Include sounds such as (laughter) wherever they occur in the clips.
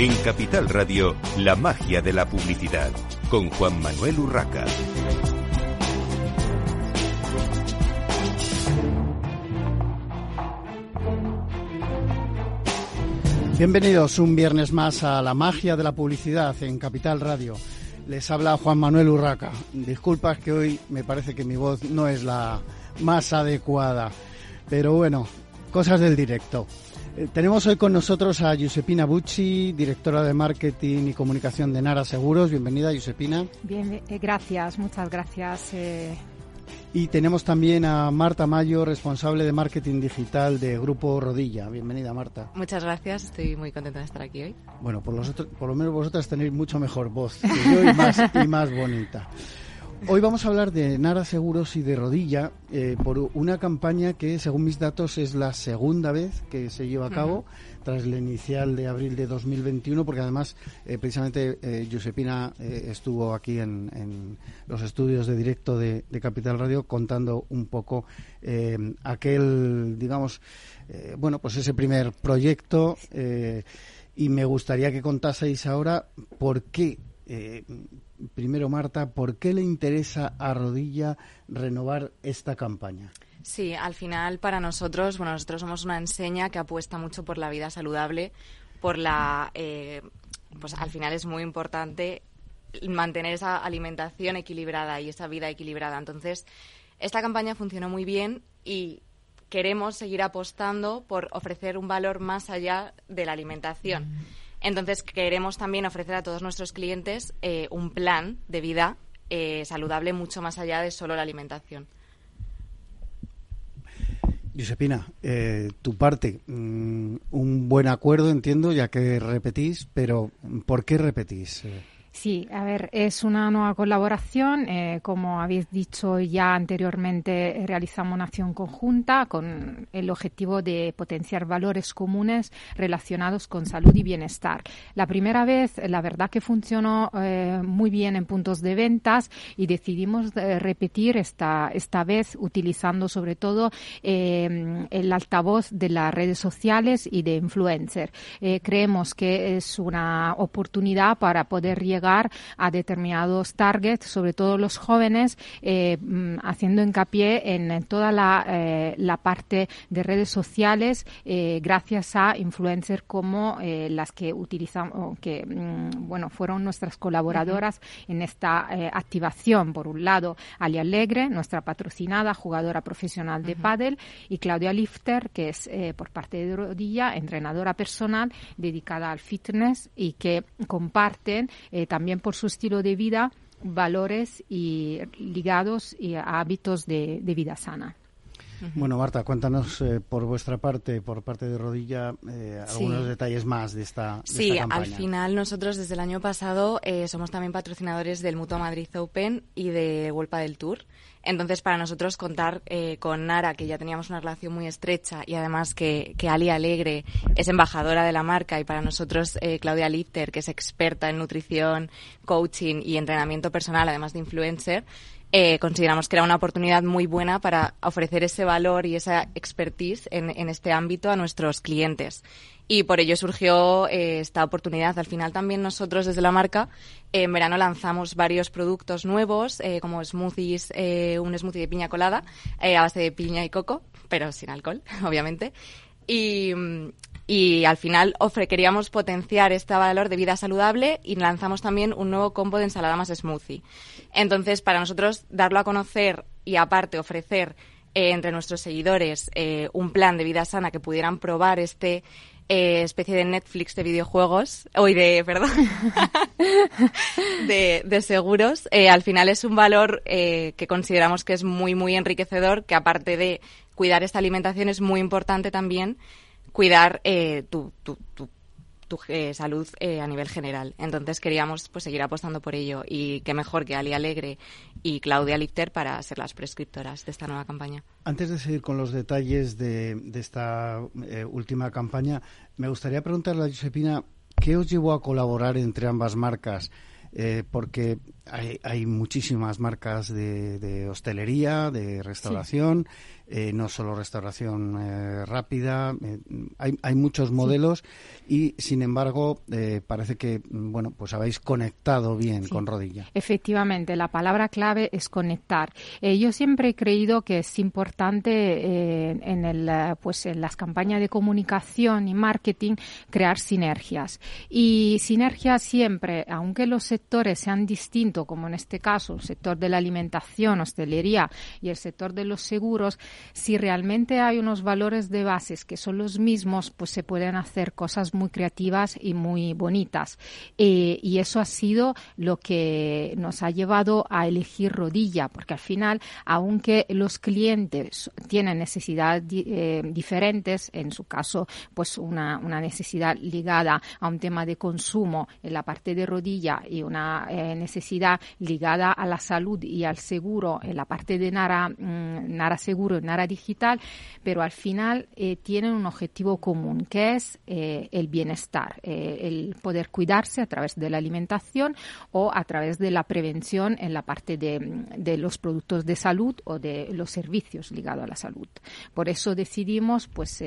En Capital Radio, la magia de la publicidad, con Juan Manuel Urraca. Bienvenidos un viernes más a la magia de la publicidad en Capital Radio. Les habla Juan Manuel Urraca. Disculpas que hoy me parece que mi voz no es la más adecuada, pero bueno, cosas del directo. Eh, tenemos hoy con nosotros a Giuseppina Bucci, directora de marketing y comunicación de Nara Seguros. Bienvenida, Giuseppina. Bien, eh, gracias, muchas gracias. Eh. Y tenemos también a Marta Mayo, responsable de marketing digital de Grupo Rodilla. Bienvenida, Marta. Muchas gracias, estoy muy contenta de estar aquí hoy. Bueno, por, los por lo menos vosotras tenéis mucho mejor voz que yo y más, y más bonita. Hoy vamos a hablar de Nara Seguros y de Rodilla eh, por una campaña que, según mis datos, es la segunda vez que se lleva a cabo tras la inicial de abril de 2021, porque además, eh, precisamente, eh, Giuseppina eh, estuvo aquí en, los estudios de directo de, Capital Radio contando un poco aquel, digamos, bueno, pues ese primer proyecto y me gustaría que contaseis ahora por qué primero, Marta, ¿por qué le interesa a Rodilla renovar esta campaña? Sí, al final para nosotros, bueno, nosotros somos una enseña que apuesta mucho por la vida saludable, por la, eh, pues al final es muy importante mantener esa alimentación equilibrada y esa vida equilibrada. Entonces, esta campaña funcionó muy bien y queremos seguir apostando por ofrecer un valor más allá de la alimentación. Entonces, queremos también ofrecer a todos nuestros clientes eh, un plan de vida eh, saludable mucho más allá de solo la alimentación. Josepina, eh, tu parte, mm, un buen acuerdo, entiendo, ya que repetís, pero ¿por qué repetís? Sí, a ver, es una nueva colaboración. Eh, como habéis dicho ya anteriormente, realizamos una acción conjunta con el objetivo de potenciar valores comunes relacionados con salud y bienestar. La primera vez, la verdad que funcionó eh, muy bien en puntos de ventas y decidimos eh, repetir esta, esta vez utilizando sobre todo el altavoz de las redes sociales y de influencer. creemos que es una oportunidad para poder llegar a determinados targets, sobre todo los jóvenes, eh, mm, haciendo hincapié en toda la, eh, la parte de redes sociales eh, gracias a influencers como las que utilizamos, que mm, bueno, fueron nuestras colaboradoras en esta activación. Por un lado, Ali Alegre, nuestra patrocinada jugadora profesional de pádel, y Claudia Lifter, que es por parte de Rodilla, entrenadora personal dedicada al fitness y que comparten también por su estilo de vida, valores y ligados a hábitos de, vida sana. Bueno, Marta, cuéntanos eh, por vuestra parte, por parte de Rodilla, eh, algunos detalles más de esta, sí, al final nosotros desde el año pasado eh, somos también patrocinadores del Mutua Madrid Open y de Vuelpa del Tour. Entonces, para nosotros contar eh, con Nara, que ya teníamos una relación muy estrecha y además que, que Ali Alegre es embajadora de la marca y para nosotros eh, Claudia Litter, que es experta en nutrición, coaching y entrenamiento personal, además de influencer, eh, consideramos que era una oportunidad muy buena para ofrecer ese valor y esa expertise en, este ámbito a nuestros clientes y por ello surgió eh, esta oportunidad. Al final también nosotros desde la marca en verano lanzamos varios productos nuevos eh, como smoothies, eh, un smoothie de piña colada a base de piña y coco, pero sin alcohol, (laughs) obviamente. Y, y al final queríamos potenciar este valor de vida saludable y lanzamos también un nuevo combo de ensalada más smoothie. Entonces, para nosotros darlo a conocer y aparte ofrecer entre nuestros seguidores un plan de vida sana que pudieran probar este eh, especie de Netflix de videojuegos, hoy de, perdón, (laughs) de, seguros. Eh, al final es un valor eh, que consideramos que es muy, muy enriquecedor, que aparte de cuidar esta alimentación es muy importante también cuidar tu, tu, tu tu eh, salud eh, a nivel general. Entonces queríamos pues seguir apostando por ello y qué mejor que Ali Alegre y Claudia Lifter para ser las prescriptoras de esta nueva campaña. Antes de seguir con los detalles de, esta eh, última campaña, me gustaría preguntarle a Josepina qué os llevó a colaborar entre ambas marcas. porque hay, muchísimas marcas de, hostelería, de restauración, eh, no solo restauración eh, rápida, eh, hay, hay, muchos modelos y sin embargo parece que bueno pues habéis conectado bien con rodilla. Efectivamente, la palabra clave es conectar. yo siempre he creído que es importante en el pues en las campañas de comunicación y marketing crear sinergias y sinergias siempre, aunque los sectores sean distintos, como en este caso el sector de la alimentación, hostelería y el sector de los seguros, si realmente hay unos valores de bases que son los mismos, pues se pueden hacer cosas muy creativas y muy bonitas. Eh, y eso ha sido lo que nos ha llevado a elegir rodilla, porque al final, aunque los clientes tienen necesidades eh, diferentes, en su caso, pues una, una, necesidad ligada a un tema de consumo en la parte de rodilla y una eh, necesidad ligada a la salud y al seguro en la parte de Nara, mm, Nara Seguro y Nara Digital, pero al final eh, tienen un objetivo común, que es eh, el bienestar, eh, el poder cuidarse a través de la alimentación o a través de la prevención en la parte de, los productos de salud o de los servicios ligados a la salud. Por eso decidimos pues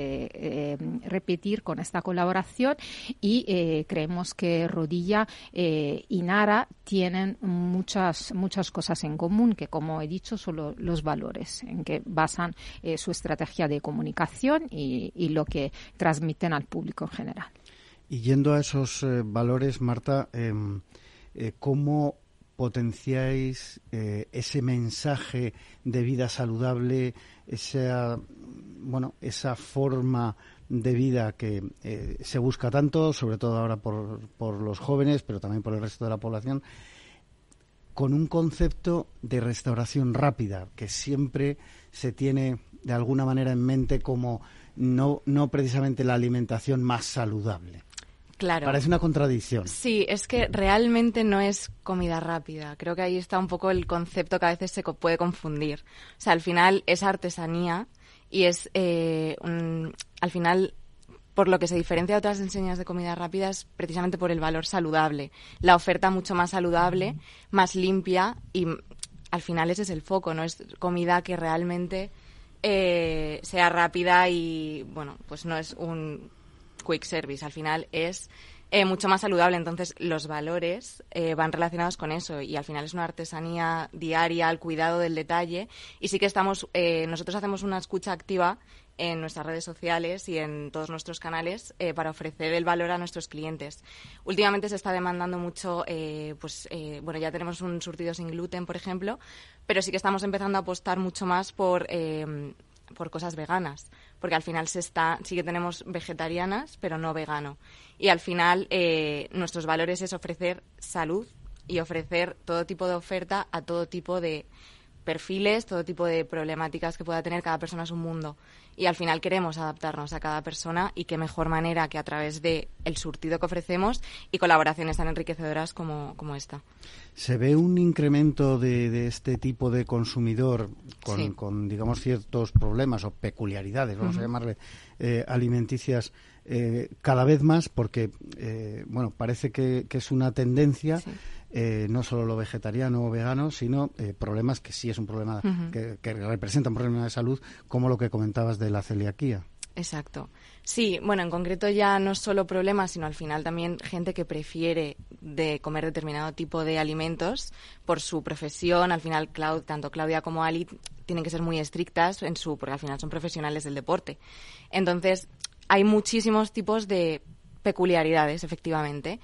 repetir con esta colaboración y creemos que Rodilla y Nara tienen muchas muchas cosas en común que como he dicho son los valores en que basan eh, su estrategia de comunicación y, lo que transmiten al público en general. Y yendo a esos eh, valores, Marta, em, eh, ¿cómo potenciáis ese mensaje de vida saludable, esa, bueno, esa forma de vida que se busca tanto, sobre todo ahora por, por los jóvenes, pero también por el resto de la población, con un concepto de restauración rápida, que siempre se tiene de alguna manera en mente como no, no precisamente la alimentación más saludable. Claro. Parece una contradicción. Sí, es que realmente no es comida rápida. Creo que ahí está un poco el concepto que a veces se puede confundir. O sea, al final es artesanía y es, eh, al final, por lo que se diferencia de otras enseñas de comida rápida es precisamente por el valor saludable. La oferta mucho más saludable, más limpia y al final ese es el foco, no es comida que realmente eh, sea rápida y, bueno, pues no es un quick service. Al final es eh, mucho más saludable. Entonces, los valores eh, van relacionados con eso y al final es una artesanía diaria al cuidado del detalle. Y sí que estamos, nosotros hacemos una escucha activa en nuestras redes sociales y en todos nuestros canales eh, para ofrecer el valor a nuestros clientes. Últimamente se está demandando mucho, eh, pues eh, bueno, ya tenemos un surtido sin gluten, por ejemplo, pero sí que estamos empezando a apostar mucho más por por cosas veganas, porque al final se está, sí que tenemos vegetarianas, pero no vegano. Y al final nuestros valores es ofrecer salud y ofrecer todo tipo de oferta a todo tipo de perfiles, todo tipo de problemáticas que pueda tener cada persona es un mundo y al final queremos adaptarnos a cada persona y qué mejor manera que a través de el surtido que ofrecemos y colaboraciones tan enriquecedoras como, como esta. ¿Se ve un incremento de, este tipo de consumidor con, digamos, ciertos problemas o peculiaridades, vamos a llamarle, eh, alimenticias eh, cada vez más? Porque, eh, bueno, parece que, es una tendencia. No solo lo vegetariano o vegano, sino problemas que sí es un problema, que, que, representa un problema de salud, como lo que comentabas de la celiaquía. Exacto. Sí, bueno, en concreto ya no solo problemas, sino al final también gente que prefiere de comer determinado tipo de alimentos por su profesión. Al final, tanto Claudia como Ali tienen que ser muy estrictas en su, porque al final son profesionales del deporte. Entonces, hay muchísimos tipos de peculiaridades, efectivamente.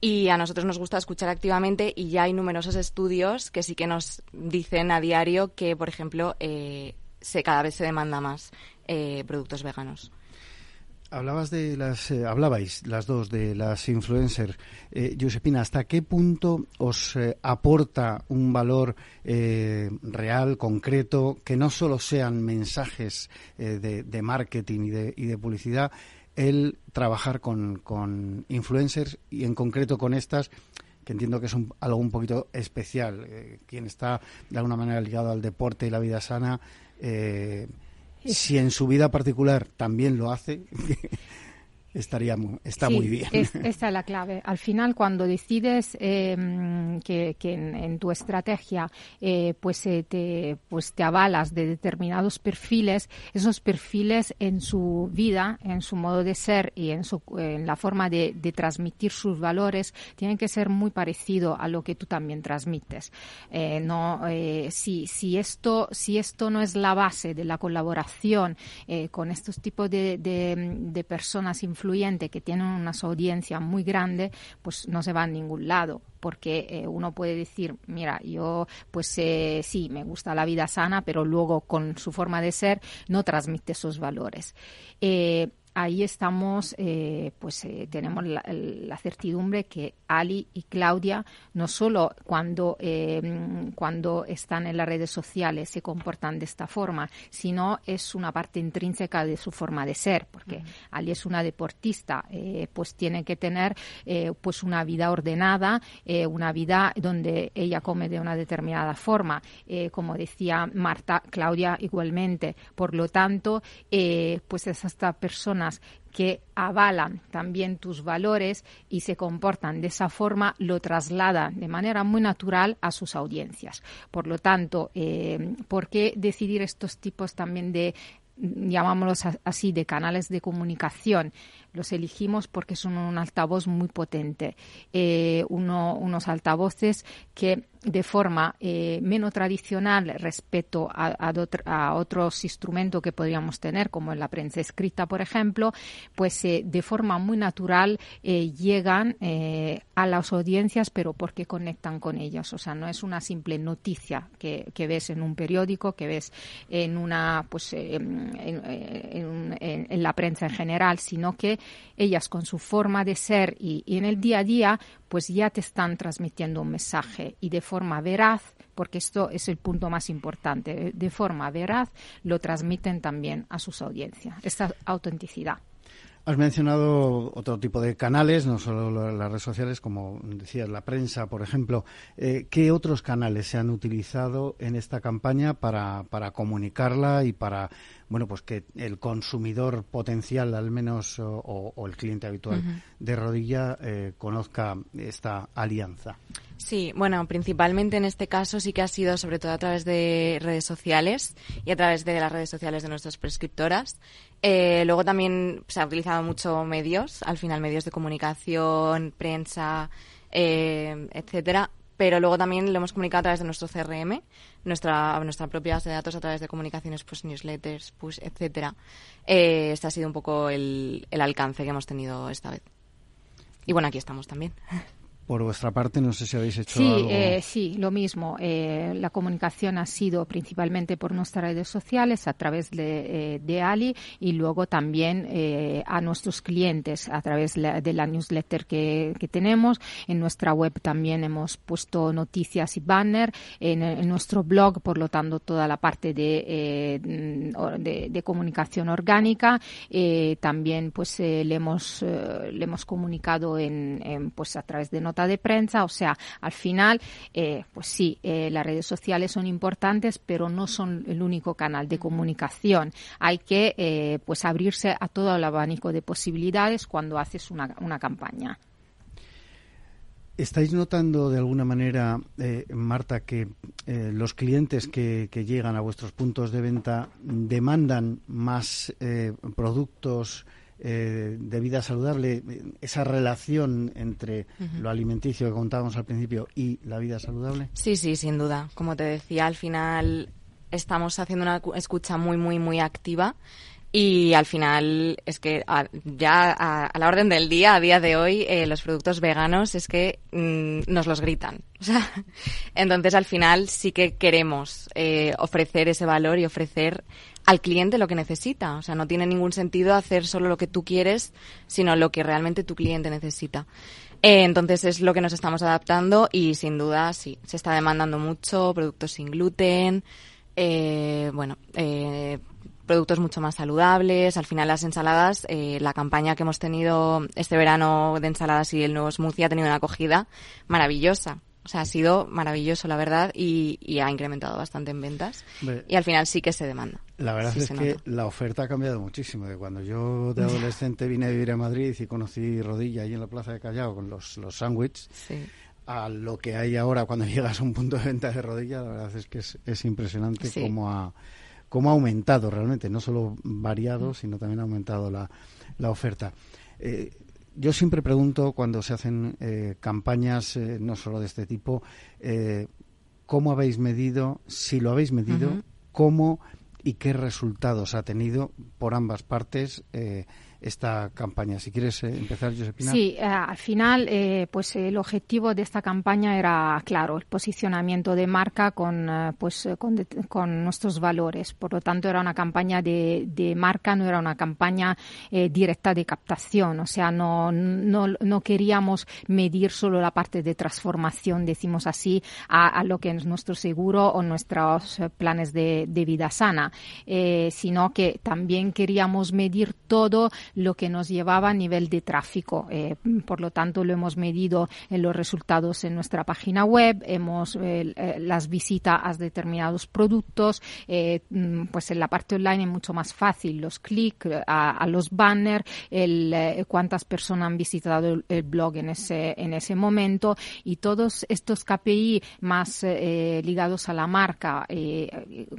Y a nosotros nos gusta escuchar activamente y ya hay numerosos estudios que sí que nos dicen a diario que, por ejemplo, eh, se, cada vez se demanda más eh, productos veganos. Hablabas de las, eh, hablabais las dos de las influencers. Eh, Josepina, ¿hasta qué punto os eh, aporta un valor real, concreto, que no solo sean mensajes de, marketing y de, y de, publicidad, el trabajar con, con, influencers y en concreto con estas, que entiendo que es algo un poquito especial, quien está de alguna manera ligado al deporte y la vida sana si en su vida particular también lo hace, (laughs) estaría está muy bien. esta (laughs) es la clave. Al final, cuando decides em, que, en, tu estrategia eh, pues, eh, te, pues te avalas de determinados perfiles, esos perfiles en su vida, en su modo de ser y en, su, en la forma de, transmitir sus valores, tienen que ser muy parecido a lo que tú también transmites. Eh, no, si, si, esto, si esto no es la base de la colaboración con estos tipos de, de personas influyentes que tienen una audiencia muy grande, pues no se va a ningún lado porque eh, uno puede decir, mira, yo pues eh, sí, me gusta la vida sana, pero luego con su forma de ser no transmite esos valores. Eh, ahí estamos, eh, pues eh, tenemos la, certidumbre que Ali y Claudia no solo cuando, eh, cuando están en las redes sociales se comportan de esta forma, sino es una parte intrínseca de su forma de ser, porque Ali es una deportista, pues tiene que tener pues una vida ordenada, una vida donde ella come de una determinada forma, como decía Marta, Claudia igualmente. Por lo tanto, pues es esta persona que avalan también tus valores y se comportan de esa forma, lo trasladan de manera muy natural a sus audiencias. Por lo tanto, eh, ¿por qué decidir estos tipos también de llamámoslos así, de canales de comunicación. Los elegimos porque son un altavoz muy potente, eh, unos altavoces que de forma eh, menos tradicional respecto a, otros instrumentos que podríamos tener, como en la prensa escrita, por ejemplo, pues eh, de forma muy natural eh, llegan a las audiencias, pero porque conectan con ellas. O sea, no es una simple noticia que, ves en un periódico, que ves en una, pues, en, la prensa en general, sino que ellas con su forma de ser y en el día a día pues ya te están transmitiendo un mensaje y de forma veraz, porque esto es el punto más importante, de forma veraz lo transmiten también a sus audiencias, esta autenticidad. Has mencionado otro tipo de canales, no solo las redes sociales, como decías, la prensa, por ejemplo. Eh, ¿Qué otros canales se han utilizado en esta campaña para, para comunicarla y para bueno, pues que el consumidor potencial, al menos, o, el cliente habitual de rodilla, eh, conozca esta alianza. Sí, bueno, principalmente en este caso sí que ha sido sobre todo a través de redes sociales y a través de las redes sociales de nuestras prescriptoras. Eh, luego también se ha utilizado mucho medios, al final medios de comunicación, prensa, eh, etcétera, pero luego también lo hemos comunicado a través de nuestro CRM, nuestra, nuestra propia base de datos a través de comunicaciones, pues newsletters, push, etcétera. Eh, este ha sido un poco el, el alcance que hemos tenido esta vez. Y bueno, aquí estamos también. (laughs) Por vuestra parte, no sé si habéis hecho sí, algo. Eh, sí, lo mismo. Eh, la comunicación ha sido principalmente por nuestras redes sociales, a través de, eh, de Ali, y luego también eh, a nuestros clientes a través de la newsletter que, que, tenemos. En nuestra web también hemos puesto noticias y banner. En, en nuestro blog, por lo tanto, toda la parte de, eh, de, de, comunicación orgánica. también, pues, le hemos le hemos comunicado en, en, pues a través de noticias de prensa, o sea, al final, eh, pues sí, eh, las redes sociales son importantes, pero no son el único canal de comunicación. Hay que, eh, pues, abrirse a todo el abanico de posibilidades cuando haces una, una campaña. ¿Estáis notando de alguna manera, Marta, que los clientes que, que, llegan a vuestros puntos de venta demandan más productos eh, de vida saludable, esa relación entre lo alimenticio que contábamos al principio y la vida saludable? Sí, sí, sin duda. Como te decía, al final estamos haciendo una escucha muy, muy, muy activa. Y al final es que ya a, la orden del día, a día de hoy, eh, los productos veganos es que mm, nos los gritan. (laughs) entonces al final sí que queremos eh, ofrecer ese valor y ofrecer al cliente lo que necesita. O sea, no tiene ningún sentido hacer solo lo que tú quieres, sino lo que realmente tu cliente necesita. Eh, entonces es lo que nos estamos adaptando y sin duda sí, se está demandando mucho productos sin gluten, eh, bueno, eh, productos mucho más saludables. Al final las ensaladas, eh, la campaña que hemos tenido este verano de ensaladas y el nuevo smoothie ha tenido una acogida maravillosa. O sea, ha sido maravilloso, la verdad, y, ha incrementado bastante en ventas. y al final sí que se demanda. La verdad es que la oferta ha cambiado muchísimo. De cuando yo de adolescente vine a vivir a Madrid y conocí Rodilla ahí en la Plaza de Callao con los, los sándwiches, a lo que hay ahora cuando (laughs) llegas a un punto de venta de Rodilla, la verdad es que es, impresionante cómo ha cómo ha aumentado realmente, no solo variado, mm. sino también ha aumentado la, la oferta. Eh, yo siempre pregunto cuando se hacen eh, campañas, eh, no solo de este tipo, eh, ¿cómo habéis medido, si lo habéis medido, cómo y qué resultados ha tenido por ambas partes esta campaña. Si quieres eh, empezar, Josepina. Sí, eh, al final, eh, pues el objetivo de esta campaña era claro, el posicionamiento de marca con, pues, con, nuestros valores. Por lo tanto, era una campaña de, marca, no era una campaña directa de captación. O sea, no, no, no, queríamos medir solo la parte de transformación, decimos así, a, lo que es nuestro seguro o nuestros planes de, de vida sana, sino que también queríamos medir todo lo que nos llevaba a nivel de tráfico. Eh, por lo tanto, lo hemos medido en los resultados en nuestra página web, hemos eh, eh, las visitas a determinados productos, mm, pues en la parte online es mucho más fácil los clics a, los banners, el, cuántas personas han visitado el, blog en ese en ese momento y todos estos KPI más ligados a la marca,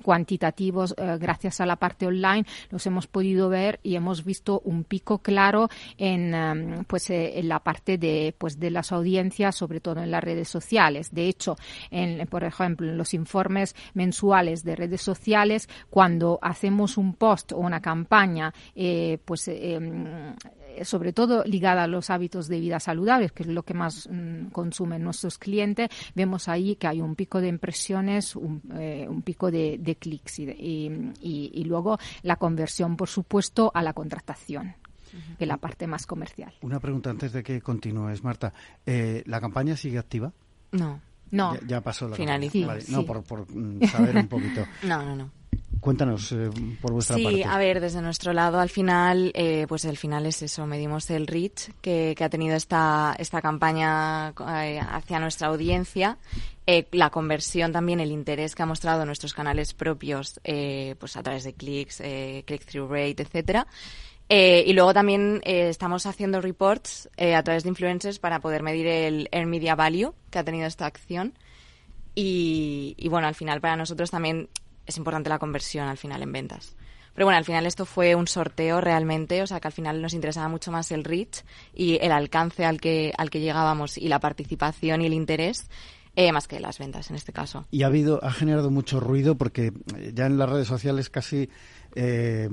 cuantitativos, gracias a la parte online, los hemos podido ver y hemos visto un pico claro en, em, pues, eh, en la parte de, pues, de las audiencias, sobre todo en las redes sociales. De hecho, en, por ejemplo, en los informes mensuales de redes sociales, cuando hacemos un post o una campaña, eh, pues em, sobre todo ligada a los hábitos de vida saludables, que es lo que más mm, consumen nuestros clientes, vemos ahí que hay un pico de impresiones, un, eh, pico de, clics y, luego la conversión, por supuesto, a la contratación que la parte más comercial. Una pregunta antes de que continúes, Marta. Eh, ¿La campaña sigue activa? No. No. Ya, pasó la Finalizó. No, por, por, mm, saber un poquito. (laughs) no, no, no. Cuéntanos eh, por vuestra parte. Sí, a ver, desde nuestro lado, al final, eh, pues el final es eso, medimos el reach que, que ha tenido esta, esta campaña eh, hacia nuestra audiencia, la conversión también, el interés que ha mostrado nuestros canales propios, pues a través de clics, click-through rate, etcétera. y luego también estamos haciendo reports a través de influencers para poder medir el Earn Media Value que ha tenido esta acción. Y, y bueno, al final para nosotros también es importante la conversión al final en ventas. Pero bueno, al final esto fue un sorteo realmente, o sea que al final nos interesaba mucho más el reach y el alcance al que, al que llegábamos y la participación y el interés. Eh, más que las ventas en este caso. Y ha habido, ha generado mucho ruido porque ya en las redes sociales casi eh,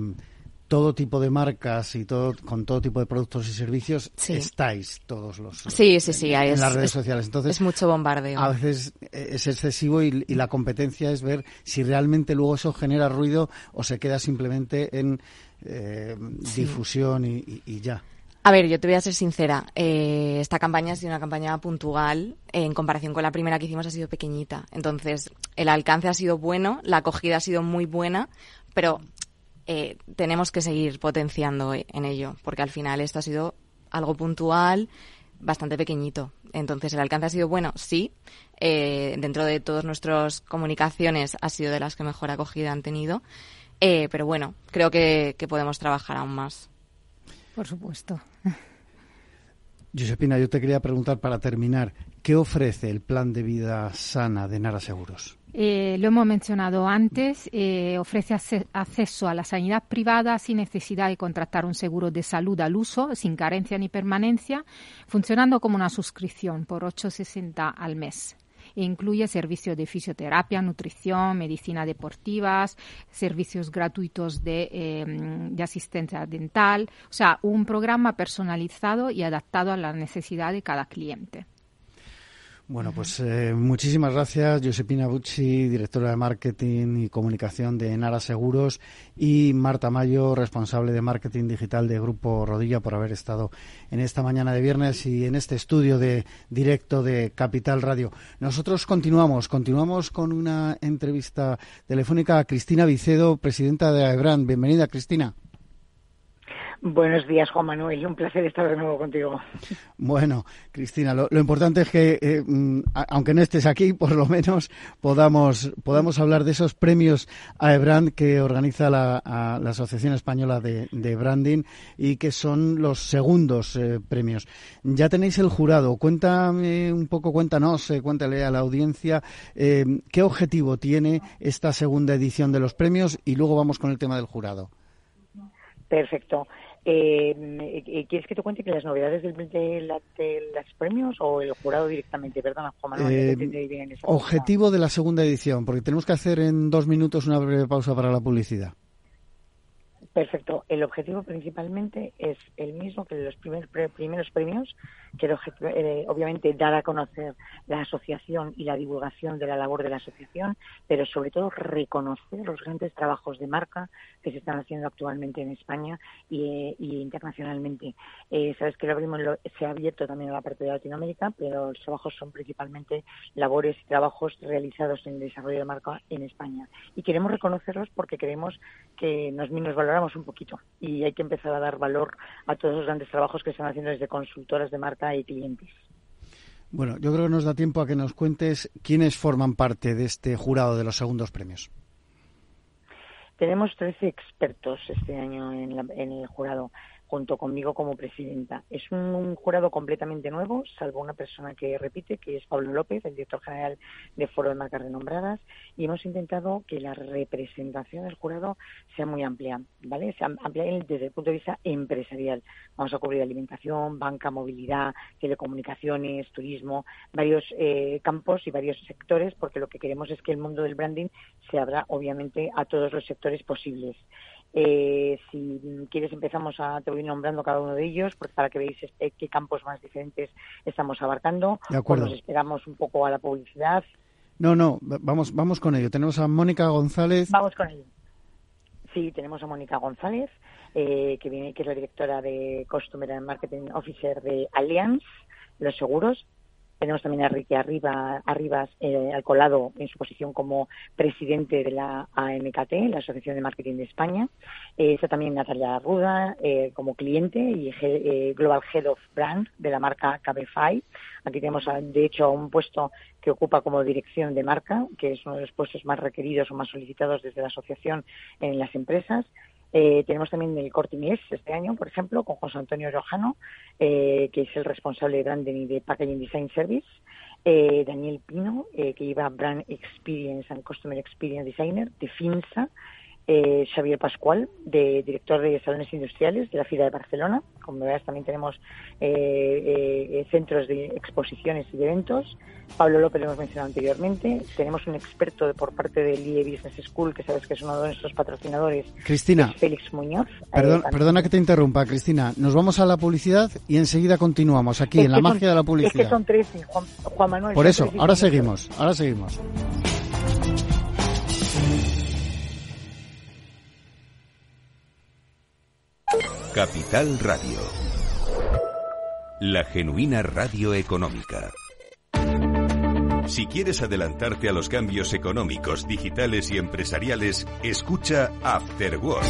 todo tipo de marcas y todo con todo tipo de productos y servicios estáis todos los sí sí sí en, las redes sociales entonces es mucho bombardeo a veces es excesivo y, la competencia es ver si realmente luego eso genera ruido o se queda simplemente en eh, difusión y, ya a ver, yo te voy a ser sincera. Eh, esta campaña ha sido una campaña puntual. en comparación con la primera que hicimos, ha sido pequeñita. Entonces, el alcance ha sido bueno, la acogida ha sido muy buena, pero eh, tenemos que seguir potenciando en ello, porque al final esto ha sido algo puntual, bastante pequeñito. Entonces, ¿el alcance ha sido bueno? Sí. Eh, dentro de todas nuestras comunicaciones ha sido de las que mejor acogida han tenido. Eh, pero bueno, creo que, que podemos trabajar aún más. Por supuesto. (laughs) Josepina, yo te quería preguntar para terminar, ¿qué ofrece el plan de vida sana de Nara Seguros? Eh, lo hemos mencionado antes, eh, ofrece acceso a la sanidad privada sin necesidad de contratar un seguro de salud al uso, sin carencia ni permanencia, funcionando como una suscripción por 8,60 al mes. E incluye servicios de fisioterapia, nutrición, medicina deportivas, servicios gratuitos de, em, de asistencia dental, o sea, un programa personalizado y adaptado a la necesidad de cada cliente. Bueno, pues eh, muchísimas gracias, Josepina Bucci, directora de marketing y comunicación de Nara Seguros, y Marta Mayo, responsable de marketing digital de Grupo Rodilla, por haber estado en esta mañana de viernes y en este estudio de directo de Capital Radio. Nosotros continuamos, continuamos con una entrevista telefónica a Cristina Vicedo, presidenta de AEBRAN. Bienvenida, Cristina. Buenos días, Juan Manuel. Un placer estar de nuevo contigo. Bueno, Cristina, lo, importante es que, eh, mm, aunque no estés aquí, por lo menos podamos, podamos hablar de esos premios a EBRAND que organiza la, Asociación Española de, Branding y que son los segundos eh, premios. Ya tenéis el jurado. Cuéntame un poco, cuéntanos, eh, cuéntale a la audiencia qué objetivo tiene esta segunda edición de los premios y luego vamos con el tema del jurado. Perfecto. Eh, eh, ¿Quieres que te cuente que las novedades del, de, los premios o el jurado directamente? Perdona, Juan Manuel. Eh, objetivo de la segunda edición, porque tenemos que hacer en dos minutos una breve pausa para la publicidad. Perfecto. El objetivo principalmente es el mismo que los primer, primeros premios, que eh, obviamente dar a conocer la asociación y la divulgación de la labor de la asociación, pero sobre todo reconocer los grandes trabajos de marca que se están haciendo actualmente en España y, internacionalmente. Eh, sabes que lo abrimos, se ha abierto también a la parte de Latinoamérica, pero los trabajos son principalmente labores y trabajos realizados en el desarrollo de marca en España. Y queremos reconocerlos porque queremos que nos, nos valoramos un poquito y hay que empezar a dar valor a todos los grandes trabajos que están haciendo desde consultoras de marca y clientes. Bueno, yo creo que nos da tiempo a que nos cuentes quiénes forman parte de este jurado de los segundos premios. Tenemos 13 expertos este año en, en el jurado junto conmigo como presidenta. Es un, jurado completamente nuevo, salvo una persona que repite, que es Pablo López, el director general de Foro de Marcas Renombradas, y hemos intentado que la representación del jurado sea muy amplia, ¿vale? Sea amplia desde el punto de vista empresarial. Vamos a cubrir alimentación, banca, movilidad, telecomunicaciones, turismo, varios eh, campos y varios sectores, porque lo que queremos es que el mundo del branding se abra, obviamente, a todos los sectores posibles. Eh, si quieres empezamos a te voy nombrando cada uno de ellos para que veáis este, qué campos más diferentes estamos abarcando. De acuerdo. Nos esperamos un poco a la publicidad. No, no, vamos, vamos con ello. Tenemos a Mónica González. Vamos con ello. Sí, tenemos a Mónica González, eh, que viene, que es la directora de Customer and Marketing Officer de Allianz, los seguros. Tenemos también a Ricky Arriba, Arribas eh, al colado en su posición como presidente de la AMKT, la Asociación de Marketing de España. Eh, está también Natalia Ruda eh, como cliente y eh, Global Head of Brand de la marca Cabify. Aquí tenemos, de hecho, un puesto que ocupa como dirección de marca, que es uno de los puestos más requeridos o más solicitados desde la asociación en las empresas. Eh, tenemos también el Corte Inglés este año, por ejemplo, con José Antonio Rojano, eh, que es el responsable de Branding y de Packaging Design Service. Eh, Daniel Pino, que lleva Brand Experience and Customer Experience Designer de FINSA eh, Xavier Pascual, de director de salones industriales de la FIDA de Barcelona. Como verás, también tenemos eh, eh, centros de exposiciones y de eventos. Pablo López lo hemos mencionado anteriormente. Tenemos un experto de, por parte del IE Business School, que sabes que es uno de nuestros patrocinadores. Cristina. Félix Muñoz. perdona que te interrumpa, Cristina. Nos vamos a la publicidad y enseguida continuamos aquí, en la magia de la publicidad. Es que son 13, Juan, Manuel. Por eso, ahora seguimos, ahora seguimos. Capital Radio. La genuina radio económica. Si quieres adelantarte a los cambios económicos, digitales y empresariales, escucha After Work.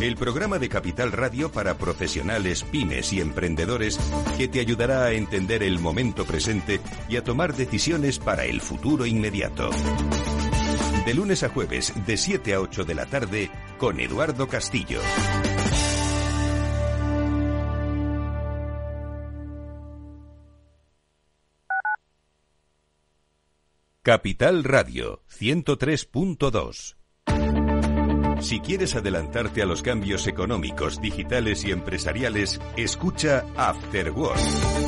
El programa de Capital Radio para profesionales, pymes y emprendedores que te ayudará a entender el momento presente y a tomar decisiones para el futuro inmediato. De lunes a jueves, de 7 a 8 de la tarde, con Eduardo Castillo. Capital Radio 103.2 si quieres adelantarte a los cambios económicos, digitales y empresariales, escucha After Work.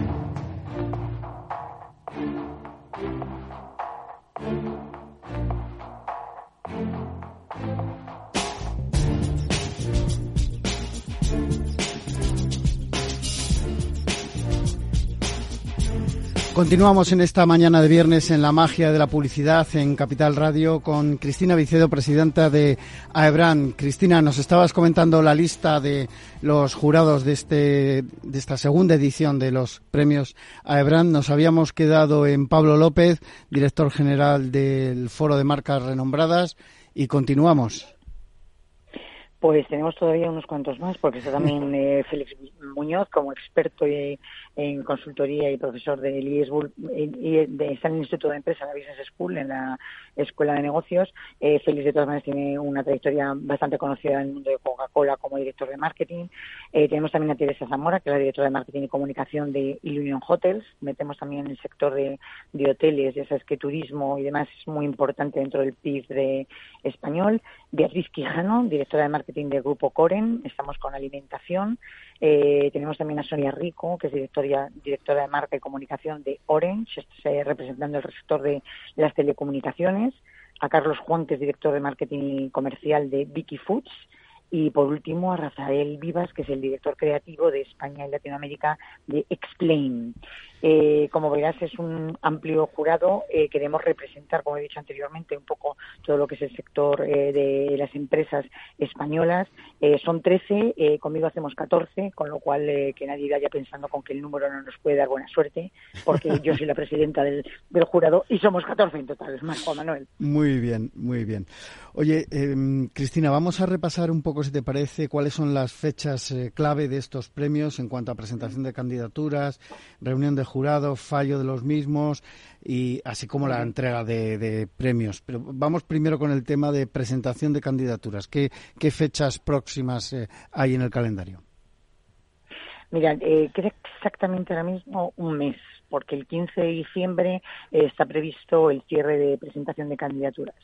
Continuamos en esta mañana de viernes en la magia de la publicidad en Capital Radio con Cristina Vicedo, presidenta de AEBRAN. Cristina, nos estabas comentando la lista de los jurados de, este, de esta segunda edición de los premios AEBRAN. Nos habíamos quedado en Pablo López, director general del Foro de Marcas Renombradas, y continuamos. Pues tenemos todavía unos cuantos más, porque está también eh, Félix Muñoz como experto en consultoría y profesor del IESBUL, de, está en el Instituto de Empresa, la Business School, en la Escuela de Negocios. Eh, Félix, de todas maneras, tiene una trayectoria bastante conocida en el mundo de Coca-Cola como director de marketing. Eh, tenemos también a Teresa Zamora, que es la directora de marketing y comunicación de Illusion Hotels. Metemos también el sector de, hoteles, ya sabes que turismo y demás es muy importante dentro del PIB de español. Beatriz Quijano, directora de marketing del Grupo Coren. Estamos con alimentación. Eh, tenemos también a Sonia Rico, que es directora, directora de marca y comunicación de Orange, representando el sector de las telecomunicaciones. A Carlos Juan, que es director de marketing comercial de Vicky Foods. Y por último a Rafael Vivas, que es el director creativo de España y Latinoamérica de Explain. Eh, como verás, es un amplio jurado. Eh, queremos representar, como he dicho anteriormente, un poco todo lo que es el sector eh, de las empresas españolas. son 13, conmigo hacemos 14, con lo cual que nadie vaya pensando con que el número no nos puede dar buena suerte, porque (laughs) yo soy la presidenta del, jurado y somos 14 en total, es más Juan Manuel. Muy bien, muy bien. Oye, em, Cristina, vamos a repasar un poco, si te parece, cuáles son las fechas clave de estos premios en cuanto a presentación de candidaturas, reunión de jurado, fallo de los mismos y así como la entrega de, premios. Pero vamos primero con el tema de presentación de candidaturas. ¿Qué, fechas próximas eh, hay en el calendario? Mira, eh, queda exactamente ahora mismo un mes, porque el 15 de diciembre eh, está previsto el cierre de presentación de candidaturas.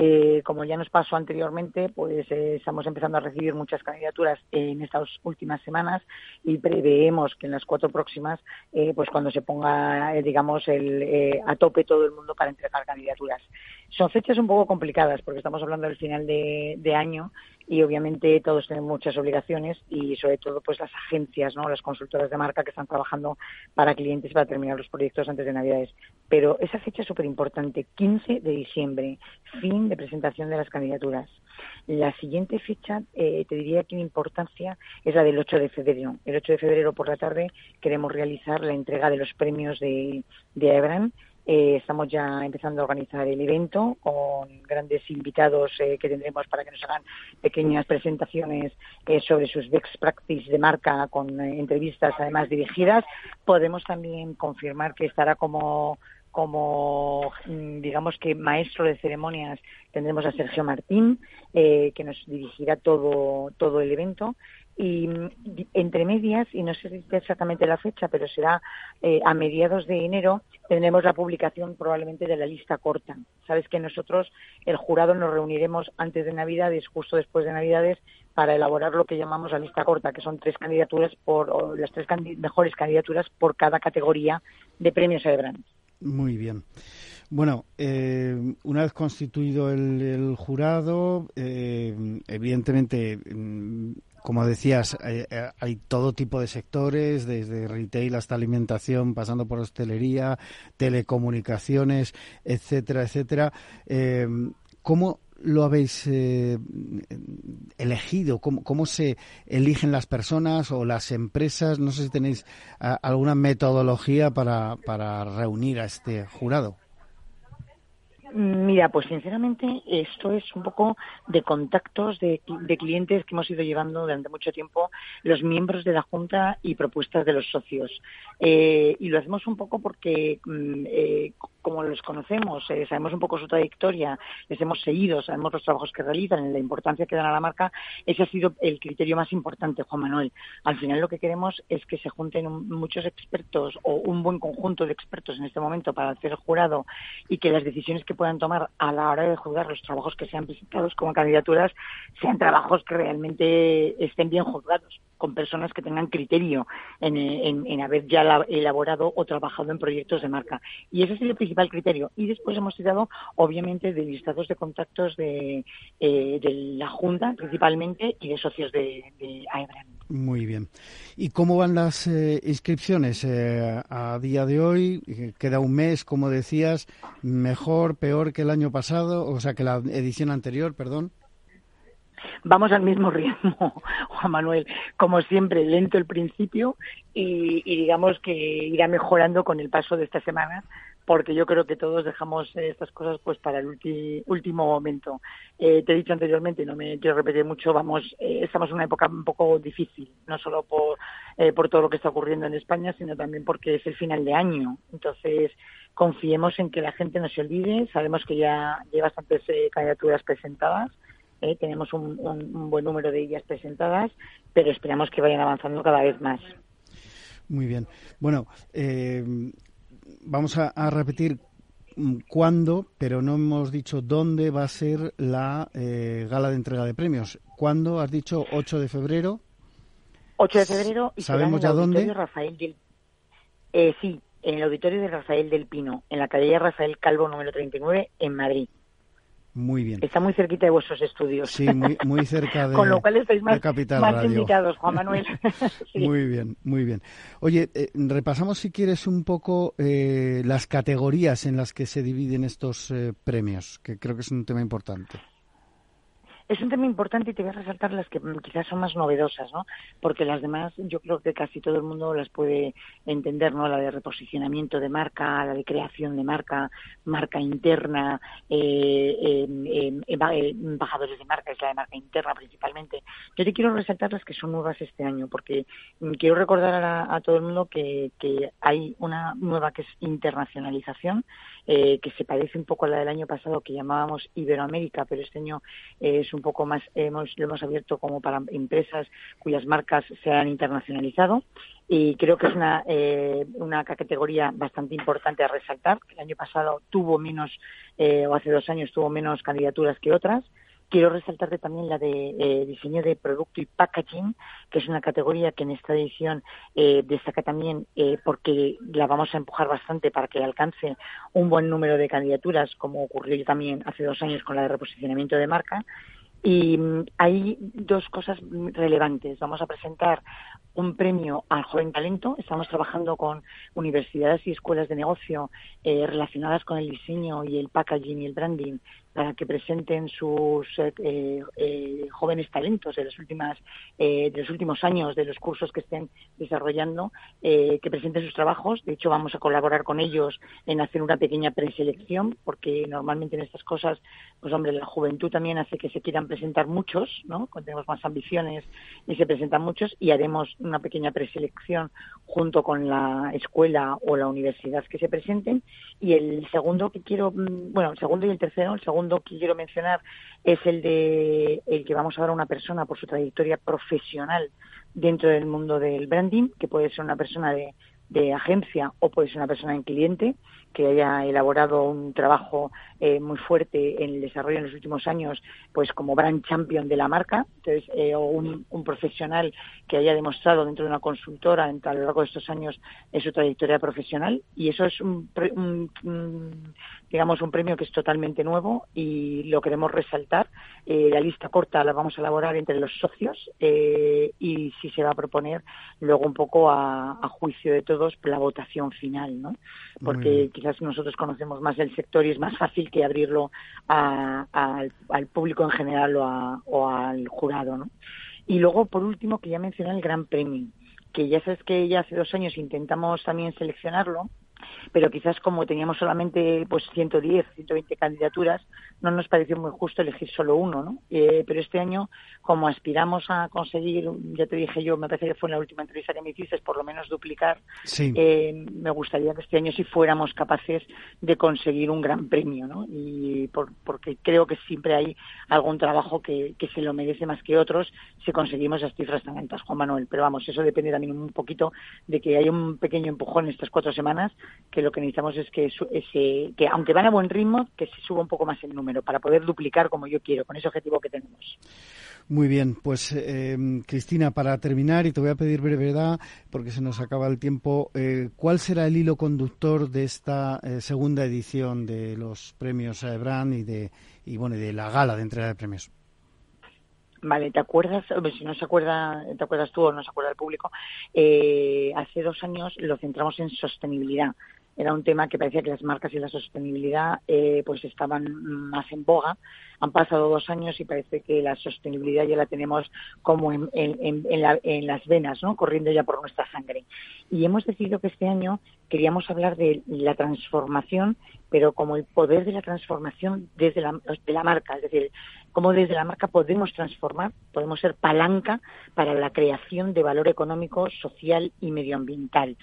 Eh, como ya nos pasó anteriormente, pues eh, estamos empezando a recibir muchas candidaturas en estas últimas semanas y preveemos que en las cuatro próximas, eh, pues cuando se ponga, digamos, el, a tope todo el mundo para entregar candidaturas. Son fechas un poco complicadas porque estamos hablando del final de año y obviamente todos tenemos muchas obligaciones y sobre todo pues las agencias, ¿no? las consultoras de marca que están trabajando para clientes para terminar los proyectos antes de Navidades. Pero esa fecha es súper importante, 15 de diciembre, fin de presentación de las candidaturas. La siguiente fecha, eh, te diría que en importancia, es la del 8 de febrero. El 8 de febrero por la tarde queremos realizar la entrega de los premios de, de eh, estamos ya empezando a organizar el evento con grandes invitados eh, que tendremos para que nos hagan pequeñas presentaciones eh, sobre sus best practices de marca con entrevistas además dirigidas. Podemos también confirmar que estará como como mm, digamos que maestro de ceremonias tendremos a Sergio Martín que nos dirigirá todo todo el evento y entre medias, y no sé exactamente la fecha, pero será eh, a mediados de enero, tendremos la publicación probablemente de la lista corta. Sabes que nosotros, el jurado, nos reuniremos antes de Navidades, justo después de Navidades, para elaborar lo que llamamos la lista corta, que son tres candidaturas por, las tres mejores candidaturas por cada categoría de premios Ebran. Muy bien. Bueno, eh, una vez constituido el, jurado, eh, evidentemente mm, como decías, eh, eh, hay, todo tipo de sectores, desde retail hasta alimentación, pasando por hostelería, telecomunicaciones, etcétera, etcétera. Eh, ¿Cómo lo habéis elegido? ¿Cómo, se eligen las personas o las empresas? No sé si tenéis alguna metodología para, para reunir a este jurado. Mira, pues sinceramente esto es un poco de contactos de, clientes que hemos ido llevando durante mucho tiempo los miembros de la Junta y propuestas de los socios. Eh, y lo hacemos un poco porque, mm, eh, como los conocemos, eh, sabemos un poco su trayectoria, les hemos seguido, sabemos los trabajos que realizan, la importancia que dan a la marca, ese ha sido el criterio más importante, Juan Manuel. Al final lo que queremos es que se junten muchos expertos o un buen conjunto de expertos en este momento para hacer el jurado y que las decisiones que puedan tomar a la hora de juzgar los trabajos que sean presentados como candidaturas sean trabajos que realmente estén bien juzgados con personas que tengan criterio en, haber ya elaborado o trabajado en proyectos de marca. Y ese es el principal criterio. Y después hemos tirado, obviamente, de listados de contactos de, eh, la Junta, principalmente, y de socios de, de Muy bien. ¿Y cómo van las eh, inscripciones eh, a día de hoy? Queda un mes, como decías, mejor, peor que el año pasado, o sea, que la edición anterior, perdón vamos al mismo (laughs) ritmo, Juan Manuel, como siempre, lento el principio y, digamos que irá mejorando con el paso de esta semana, porque yo creo que todos dejamos estas cosas pues para el último momento. Eh, te he dicho anteriormente, no me quiero repetir mucho, vamos, eh, estamos en una época un poco difícil, no solo por, eh, por todo lo que está ocurriendo en España, sino también porque es el final de año. Entonces, confiemos en que la gente no se olvide, sabemos que ya hay bastantes candidaturas presentadas ¿eh? tenemos un, buen número de ellas presentadas, pero esperamos que vayan avanzando cada vez más. Muy bien. Bueno, eh, vamos a, repetir cuándo, pero no hemos dicho dónde va a ser la eh, gala de entrega de premios. ¿Cuándo? Has dicho 8 de febrero. 8 de febrero y ¿Sabemos ya dónde? Rafael del... sí, en el auditorio de Rafael del Pino, en la calle Rafael Calvo número 39, en Madrid. Muy bien. Está muy cerquita de vuestros estudios. Sí, muy, cerca (laughs) de Con lo cual estáis más, Capital más invitados, Juan Manuel. (laughs) (laughs) Muy bien, muy bien. Oye, eh, repasamos si quieres un poco eh, las categorías en las que se dividen estos eh, premios, que creo que es un tema importante. Es un tema importante y te voy a resaltar las que quizás son más novedosas, ¿no? Porque las demás yo creo que casi todo el mundo las puede entender, ¿no? La de reposicionamiento de marca, la de creación de marca, marca interna, eh, embajadores de marca, es la de marca interna principalmente. Yo te quiero resaltar las que son nuevas este año, porque quiero recordar a, todo el mundo que, que hay una nueva que es internacionalización eh, que se parece un poco a la del año pasado que llamábamos Iberoamérica, pero este año eh, es un poco más, hemos, lo hemos abierto como para empresas cuyas marcas se han internacionalizado y creo que es una, eh, una categoría bastante importante a resaltar. El año pasado tuvo menos, o hace dos años tuvo menos candidaturas que otras. Quiero resaltarte también la de eh, diseño de producto y packaging, que es una categoría que en esta edición eh, destaca también eh, porque la vamos a empujar bastante para que alcance un buen número de candidaturas, como ocurrió también hace dos años con la de reposicionamiento de marca. Y mm, hay dos cosas relevantes. Vamos a presentar un premio al joven talento. Estamos trabajando con universidades y escuelas de negocio relacionadas con el diseño y el packaging y el branding para que presenten sus eh, eh, jóvenes talentos de los últimas eh, de los últimos años de los cursos que estén desarrollando que presenten sus trabajos. De hecho vamos a colaborar con ellos en hacer una pequeña preselección porque normalmente en estas cosas pues hombre la juventud también hace que se quieran presentar muchos no tenemos más ambiciones y se presentan muchos y haremos una pequeña preselección junto con la escuela o la universidad que se presenten. Y el segundo que quiero mm, bueno el segundo y el tercero el segundo que quiero mencionar es el de el que vamos a dar a una persona por su trayectoria profesional dentro del mundo del branding, que puede ser una persona de, de agencia o puede ser una persona en cliente que haya elaborado un trabajo eh, muy fuerte en el desarrollo en los últimos años, pues como brand champion de la marca, entonces, eh, o un, profesional que haya demostrado dentro de una consultora a lo largo de estos años en su trayectoria profesional. Y eso es un, digamos, un premio que es totalmente nuevo y lo queremos resaltar. Eh, la lista corta la vamos a elaborar entre los socios y si se va a proponer luego un poco a, a juicio de todos la votación final, ¿no? Porque quizás nosotros conocemos más el sector y es más fácil que abrirlo al, público en general o, al jurado. ¿no? Y luego, por último, que ya mencioné el Gran Premio, que ya sabes que ya hace dos años intentamos también seleccionarlo pero quizás como teníamos solamente pues 110, 120 candidaturas, no nos pareció muy justo elegir solo uno, ¿no? Eh, pero este año, como aspiramos a conseguir, ya te dije yo, me parece que fue en la última entrevista que me hiciste, por lo menos duplicar, eh, me gustaría que este año sí fuéramos capaces de conseguir un gran premio, ¿no? Y porque creo que siempre hay algún trabajo que, que se lo merece más que otros si conseguimos esas cifras tan altas, Juan Manuel. Pero vamos, eso depende también un poquito de que haya un pequeño empujón estas cuatro semanas, que lo que necesitamos es que, ese, que aunque van a buen ritmo, que se suba un poco más el número para poder duplicar como yo quiero, con ese objetivo que tenemos. Muy bien, pues eh, Cristina, para terminar, y te voy a pedir brevedad porque se nos acaba el tiempo, eh, ¿cuál será el hilo conductor de esta eh, segunda edición de los premios Brand y de, y, bueno, de la gala de entrega de premios? Vale, ¿te acuerdas? Si no se acuerda, te acuerdas tú o no se acuerda el público, eh, hace dos años lo centramos en sostenibilidad. Era un tema que parecía que las marcas y la sostenibilidad eh, pues estaban más en boga. Han pasado dos años y parece que la sostenibilidad ya la tenemos como en, en, en, las venas, ¿no? corriendo ya por nuestra sangre. Y hemos decidido que este año queríamos hablar de la transformación, pero como el poder de la transformación desde la, de la marca, es decir, cómo desde la marca podemos transformar, podemos ser palanca para la creación de valor económico, social y medioambiental.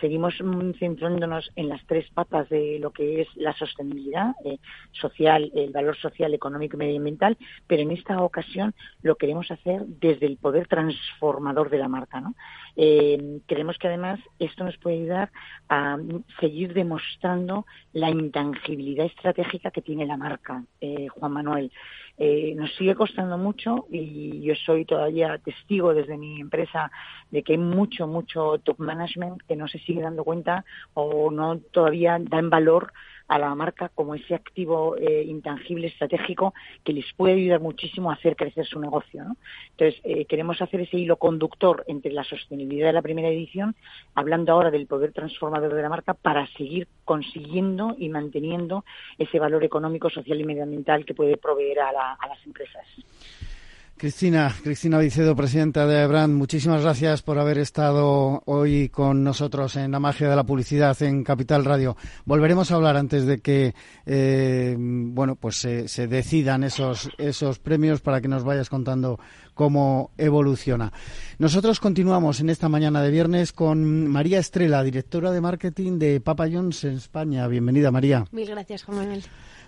Seguimos centrándonos en las tres patas de lo que es la sostenibilidad eh, social, el valor social, económico y medioambiental, pero en esta ocasión lo queremos hacer desde el poder transformador de la marca. ¿no? Eh, creemos que además esto nos puede ayudar a seguir demostrando la intangibilidad estratégica que tiene la marca, eh, Juan Manuel. Eh, nos sigue costando mucho y yo soy todavía testigo desde mi empresa de que hay mucho, mucho top management que no se sigue dando cuenta o no todavía da en valor a la marca como ese activo eh, intangible estratégico que les puede ayudar muchísimo a hacer crecer su negocio. ¿no? Entonces, eh, queremos hacer ese hilo conductor entre la sostenibilidad de la primera edición, hablando ahora del poder transformador de la marca, para seguir consiguiendo y manteniendo ese valor económico, social y medioambiental que puede proveer a las empresas. Cristina, Cristina Vicedo, presidenta de Brand, muchísimas gracias por haber estado hoy con nosotros en la magia de la publicidad en Capital Radio. Volveremos a hablar antes de que, eh, bueno, pues se, decidan esos, esos premios para que nos vayas contando cómo evoluciona. Nosotros continuamos en esta mañana de viernes con María Estrela, directora de marketing de Papa John's en España. Bienvenida, María. Mil gracias, Juan Manuel.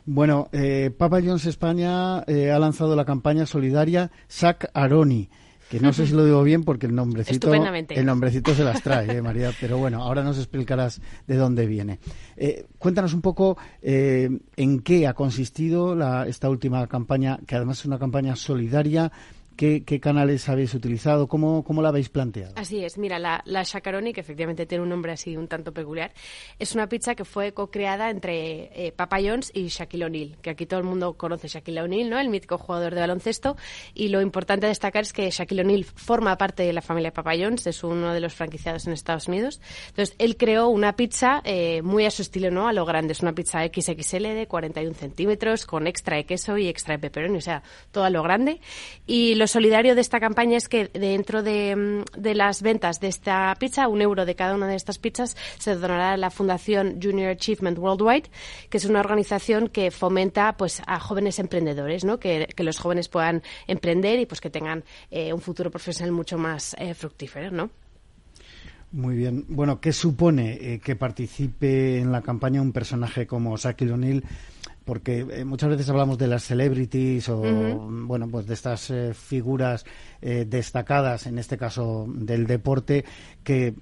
Bueno, eh, Papa John's España eh, ha lanzado la campaña solidaria Sac Aroni que no sé si lo digo bien porque el nombrecito el nombrecito se las trae, eh, María, pero bueno, ahora nos explicarás de dónde viene. Eh, cuéntanos un poco en qué ha consistido la, esta última campaña, que además es una campaña solidaria ¿Qué, canales habéis utilizado? ¿Cómo, ¿Cómo, la habéis planteado? Así es, mira, la, la Shakaroni, que efectivamente tiene un nombre así un tanto peculiar, es una pizza que fue co-creada entre eh, Papa John's y Shaquille O'Neal, que aquí todo el mundo conoce Shaquille O'Neal, ¿no? el mítico jugador de baloncesto, y lo importante a destacar es que Shaquille O'Neal forma parte de la familia Papa John's, es uno de los franquiciados en Estados Unidos. Entonces, él creó una pizza eh, muy a su estilo, ¿no? A lo grande, es una pizza XXL de 41 centímetros, con extra de queso y extra de pepperoni, o sea, todo a lo grande. Y los solidario de esta campaña es que dentro mm, de, las ventas de esta pizza, un euro de cada una de estas pizzas se donará a la Fundación Junior Achievement Worldwide, que es una organización que fomenta pues a jóvenes emprendedores, ¿no? que, los jóvenes puedan emprender y pues que tengan eh, un futuro profesional mucho más eh, fructífero, ¿no? Muy bien. Bueno, ¿qué supone eh, que participe en la campaña un personaje como Shaquille O'Neal? Porque eh, muchas veces hablamos de las celebrities o bueno pues de estas eh, figuras eh, destacadas en este caso del deporte que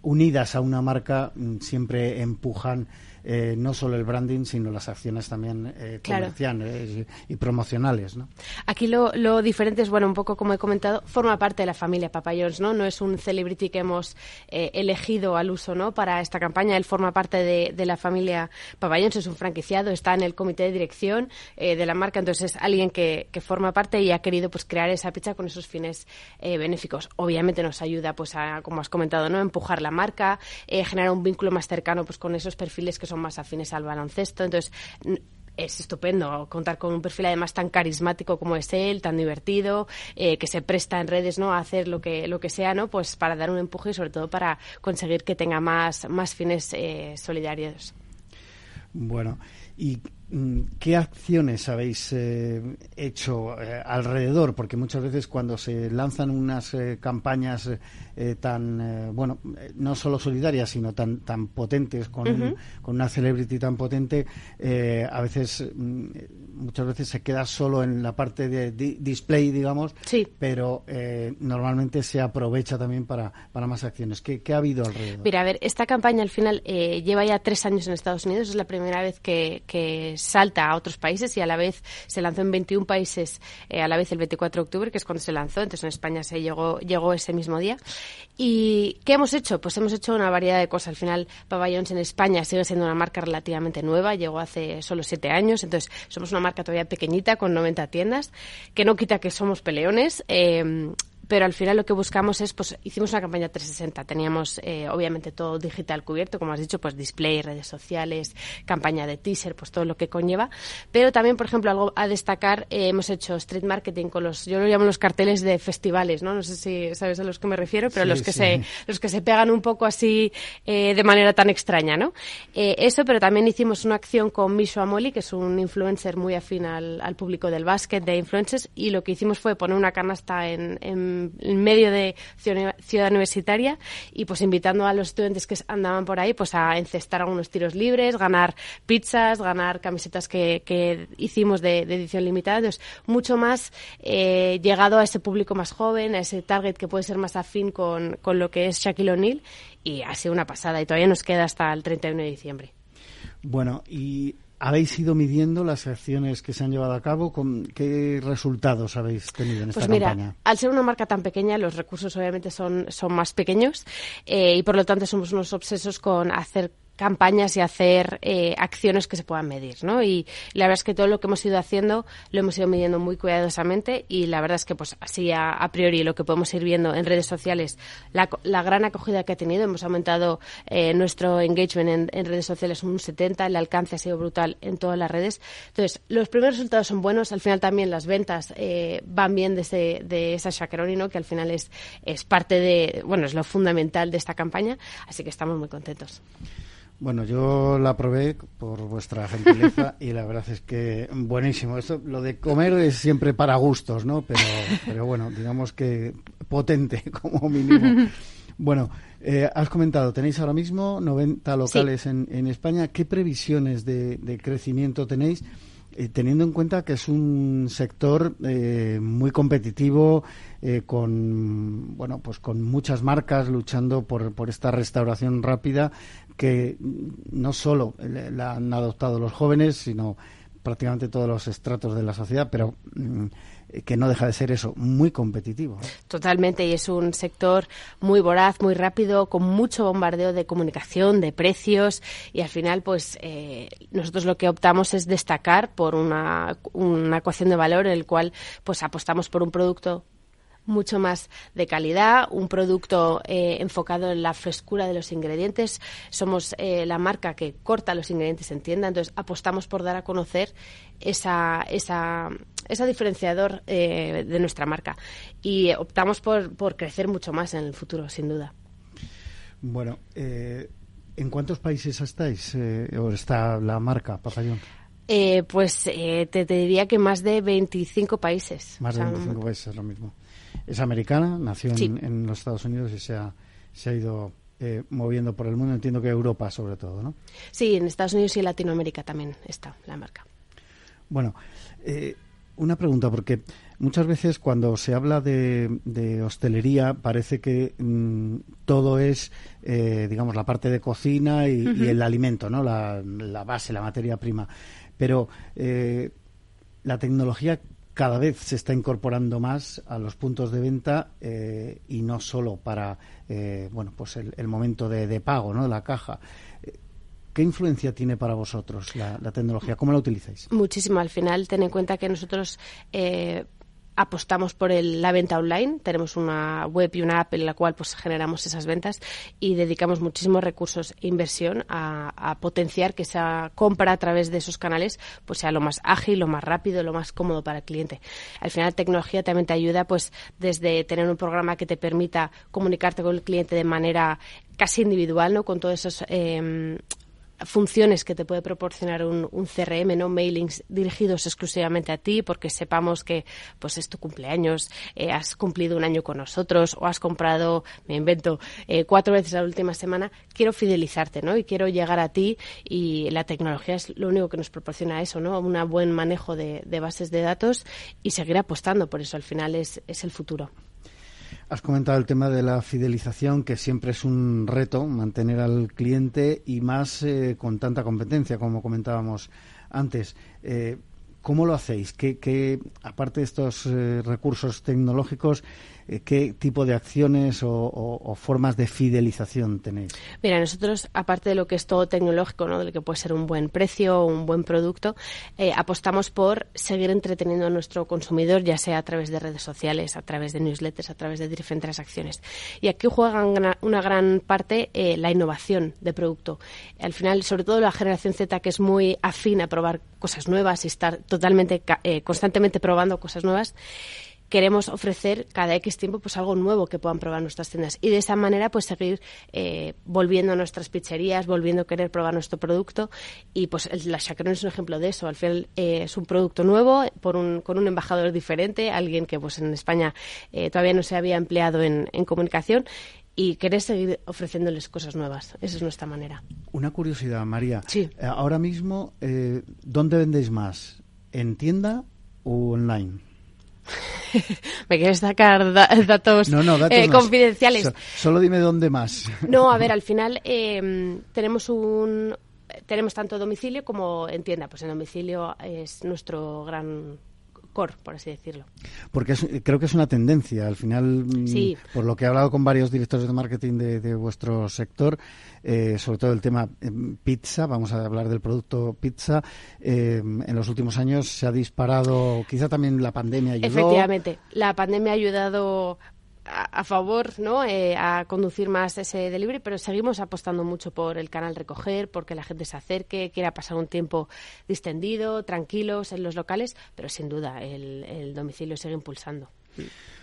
unidas a una marca mm, siempre empujan eh, no solo el branding, sino las acciones también eh, comerciales y, promocionales. ¿no? Aquí lo, lo, diferente es, bueno, un poco como he comentado, forma parte de la familia Papayons, ¿no? No es un celebrity que hemos eh, elegido al uso, ¿no? Para esta campaña, él forma parte de, de la familia Papayons, es un franquiciado, está en el comité de dirección de la marca, entonces es alguien que, que, forma parte y ha querido pues crear esa pizza con esos fines benéficos. Obviamente nos ayuda, pues, a, como has comentado, ¿no? empujar la marca, generar un vínculo más cercano pues con esos perfiles que son más afines al baloncesto. Entonces, es estupendo contar con un perfil además tan carismático como es él, tan divertido, eh, que se presta en redes ¿no? a hacer lo que, lo que sea, ¿no? pues para dar un empuje y sobre todo para conseguir que tenga más, más fines eh, solidarios. Bueno, y ¿Qué acciones habéis eh, hecho eh, alrededor? Porque muchas veces cuando se lanzan unas eh, campañas tan, bueno, no solo solidarias, sino tan, tan potentes, con, con una celebrity tan potente, a veces, mm, muchas veces se queda solo en la parte de display, digamos, sí. pero normalmente se aprovecha también para, para más acciones. ¿Qué, ha habido alrededor? Mira, a ver, esta campaña al final lleva ya tres años en Estados Unidos, es la primera vez que, que salta a otros países y a la vez se lanzó en 21 países eh, a la vez el 24 de octubre, que es cuando se lanzó, entonces en España se llegó, llegó ese mismo día. ¿Y qué hemos hecho? Pues hemos hecho una variedad de cosas. Al final, Papa John's en España sigue siendo una marca relativamente nueva, llegó hace solo siete años, entonces somos una marca todavía pequeñita con 90 tiendas, que no quita que somos peleones. Eh, pero al final lo que buscamos es, pues hicimos una campaña 360, teníamos eh, obviamente todo digital cubierto, como has dicho, pues display, redes sociales, campaña de teaser, pues todo lo que conlleva, pero también, por ejemplo, algo a destacar, eh, hemos hecho street marketing con los, yo lo llamo los carteles de festivales, ¿no? No sé si sabes a los que me refiero, pero los que se, los que se pegan un poco así eh, de manera tan extraña, ¿no? eso, pero también hicimos una acción con Mishu Amoli, que es un influencer muy afín al, al público del básquet, de influencers, y lo que hicimos fue poner una canasta en, en en, medio de ciudad universitaria y pues invitando a los estudiantes que andaban por ahí pues a encestar algunos tiros libres, ganar pizzas, ganar camisetas que, hicimos de, edición limitada. Entonces, mucho más eh, llegado a ese público más joven, a ese target que puede ser más afín con, con lo que es Shaquille O'Neal y ha sido una pasada y todavía nos queda hasta el 31 de diciembre. Bueno, y ¿Habéis ido midiendo las acciones que se han llevado a cabo? ¿Con ¿Qué resultados habéis tenido en esta pues mira, campaña? Al ser una marca tan pequeña, los recursos obviamente son, son más pequeños eh, y por lo tanto somos unos obsesos con hacer campañas y hacer eh, acciones que se puedan medir, ¿no? Y la verdad es que todo lo que hemos ido haciendo lo hemos ido midiendo muy cuidadosamente y la verdad es que pues así a, priori lo que podemos ir viendo en redes sociales, la, gran acogida que ha tenido, hemos aumentado eh, nuestro engagement en, redes sociales un 70, el alcance ha sido brutal en todas las redes. Entonces, los primeros resultados son buenos, al final también las ventas eh, van bien de, de esa Shakeroni, ¿no? Que al final es, es parte de, bueno, es lo fundamental de esta campaña, así que estamos muy contentos. Bueno, yo la probé por vuestra gentileza (laughs) y la verdad es que buenísimo. Esto, lo de comer es siempre para gustos, ¿no? Pero, pero bueno, digamos que potente (laughs) como mínimo. (laughs) Bueno, eh, has comentado, tenéis ahora mismo 90 locales en, en, España. ¿Qué previsiones de, de crecimiento tenéis? Eh, teniendo en cuenta que es un sector eh, muy competitivo, eh, con bueno, pues con muchas marcas luchando por, por esta restauración rápida que no solo la han adoptado los jóvenes, sino prácticamente todos los estratos de la sociedad, pero mm, que no deja de ser eso, muy competitivo. Totalmente, y es un sector muy voraz, muy rápido, con mucho bombardeo de comunicación, de precios, y al final, pues eh, nosotros lo que optamos es destacar por una, una ecuación de valor en el cual pues apostamos por un producto mucho más de calidad, un producto eh, enfocado en la frescura de los ingredientes. Somos eh, la marca que corta los ingredientes en tienda, entonces apostamos por dar a conocer esa, esa, esa diferenciador eh, de nuestra marca y optamos por, por crecer mucho más en el futuro, sin duda. Bueno, ¿en cuántos países estáis o está la marca Papayón? pues te, diría que más de 25 países. Más de 25 países, lo mismo es americana, nació en, los Estados Unidos y se ha, se ha ido eh, moviendo por el mundo. Entiendo que Europa sobre todo, ¿no? Sí, en Estados Unidos y en Latinoamérica también está la marca. Bueno, eh, una pregunta, porque muchas veces cuando se habla de, hostelería parece que mm, todo es, eh, digamos, la parte de cocina y, el alimento, ¿no? La, la, base, la materia prima. Pero la tecnología cada vez se está incorporando más a los puntos de venta eh, y no solo para eh, bueno pues el, momento de, pago no la caja ¿Qué influencia tiene para vosotros la, tecnología? ¿Cómo la utilizáis? Muchísimo. Al final, ten en cuenta que nosotros eh, apostamos por la venta online. Tenemos una web y una app en la cual pues generamos esas ventas y dedicamos muchísimos recursos e inversión a, potenciar que esa compra a través de esos canales pues sea lo más ágil, lo más rápido, lo más cómodo para el cliente. Al final, tecnología también te ayuda pues desde tener un programa que te permita comunicarte con el cliente de manera casi individual, ¿no? Con todos esos eh, funciones que te puede proporcionar un, CRM, ¿no? Mailings dirigidos exclusivamente a ti porque sepamos que pues es tu cumpleaños, eh, has cumplido un año con nosotros o has comprado, me invento, eh, cuatro veces la última semana. Quiero fidelizarte, ¿no? Y quiero llegar a ti y la tecnología es lo único que nos proporciona eso, ¿no? Un buen manejo de, de bases de datos y seguir apostando por eso. Al final es, es el futuro. Has comentado el tema de la fidelización, que siempre es un reto mantener al cliente y más eh, con tanta competencia, como comentábamos antes. Eh, ¿Cómo lo hacéis? ¿Qué, aparte de estos eh, recursos tecnológicos, qué tipo de acciones o, formas de fidelización tenéis? Mira, nosotros, aparte de lo que es todo tecnológico, ¿no? de lo que puede ser un buen precio o un buen producto, eh, apostamos por seguir entreteniendo a nuestro consumidor, ya sea a través de redes sociales, a través de newsletters, a través de diferentes acciones. Y aquí juega una gran parte la innovación de producto. Al final, sobre todo la generación Z, que es muy afín a probar cosas nuevas y estar totalmente, eh, constantemente probando cosas nuevas, queremos ofrecer cada X tiempo pues algo nuevo que puedan probar nuestras tiendas y de esa manera pues seguir eh, volviendo a nuestras pizzerías, volviendo a querer probar nuestro producto y pues la Chacarón es un ejemplo de eso. Al final eh, es un producto nuevo por un, con un embajador diferente, alguien que pues en España todavía no se había empleado en, en comunicación y querer seguir ofreciéndoles cosas nuevas. Esa es nuestra manera. Una curiosidad, María. Sí. ahora mismo, ¿dónde vendéis más? ¿En tienda o online? (laughs) Me quieres sacar datos, eh, confidenciales. solo dime dónde más. No, a ver, (laughs) al final em, tenemos un tenemos tanto domicilio como en tienda. Pues en domicilio es nuestro gran core, por así decirlo. Porque creo que es una tendencia. Al final, mm, por lo que he hablado con varios directores de marketing de, vuestro sector, eh, sobre todo el tema em, pizza, vamos a hablar del producto pizza, em, en los últimos años se ha disparado, quizá también la pandemia ayudó. Efectivamente, la pandemia ha ayudado a, favor ¿no? Eh, a conducir más ese delivery, pero seguimos apostando mucho por el canal recoger, porque la gente se acerque, quiera pasar un tiempo distendido, tranquilos en los locales, pero sin duda el, domicilio sigue impulsando.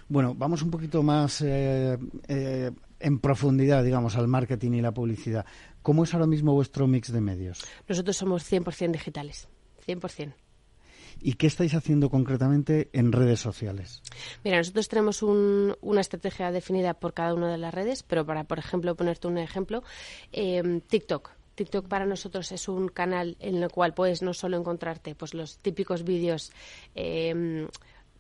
Bueno, vamos un poquito más eh, eh, en profundidad, digamos, al marketing y la publicidad. ¿Cómo es ahora mismo vuestro mix de medios? Nosotros somos 100% digitales, 100%. ¿Y qué estáis haciendo concretamente en redes sociales? Mira, nosotros tenemos una estrategia definida por cada una de las redes, pero para, por ejemplo, ponerte un ejemplo, eh, TikTok. TikTok para nosotros es un canal en el cual puedes no solo encontrarte pues los típicos vídeos eh,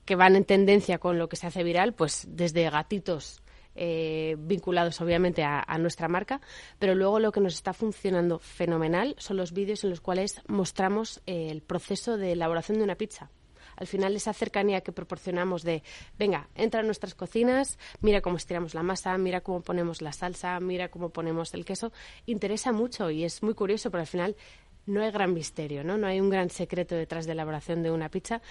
que van en tendencia con lo que se hace viral, pues desde gatitos eh, vinculados obviamente a, nuestra marca, pero luego lo que nos está funcionando fenomenal son los vídeos en los cuales mostramos eh, el proceso de elaboración de una pizza. Al final esa cercanía que proporcionamos de, venga, entra a nuestras cocinas, mira cómo estiramos la masa, mira cómo ponemos la salsa, mira cómo ponemos el queso, interesa mucho y es muy curioso, pero al final no hay gran misterio, ¿no? No hay un gran secreto detrás de la elaboración de una pizza,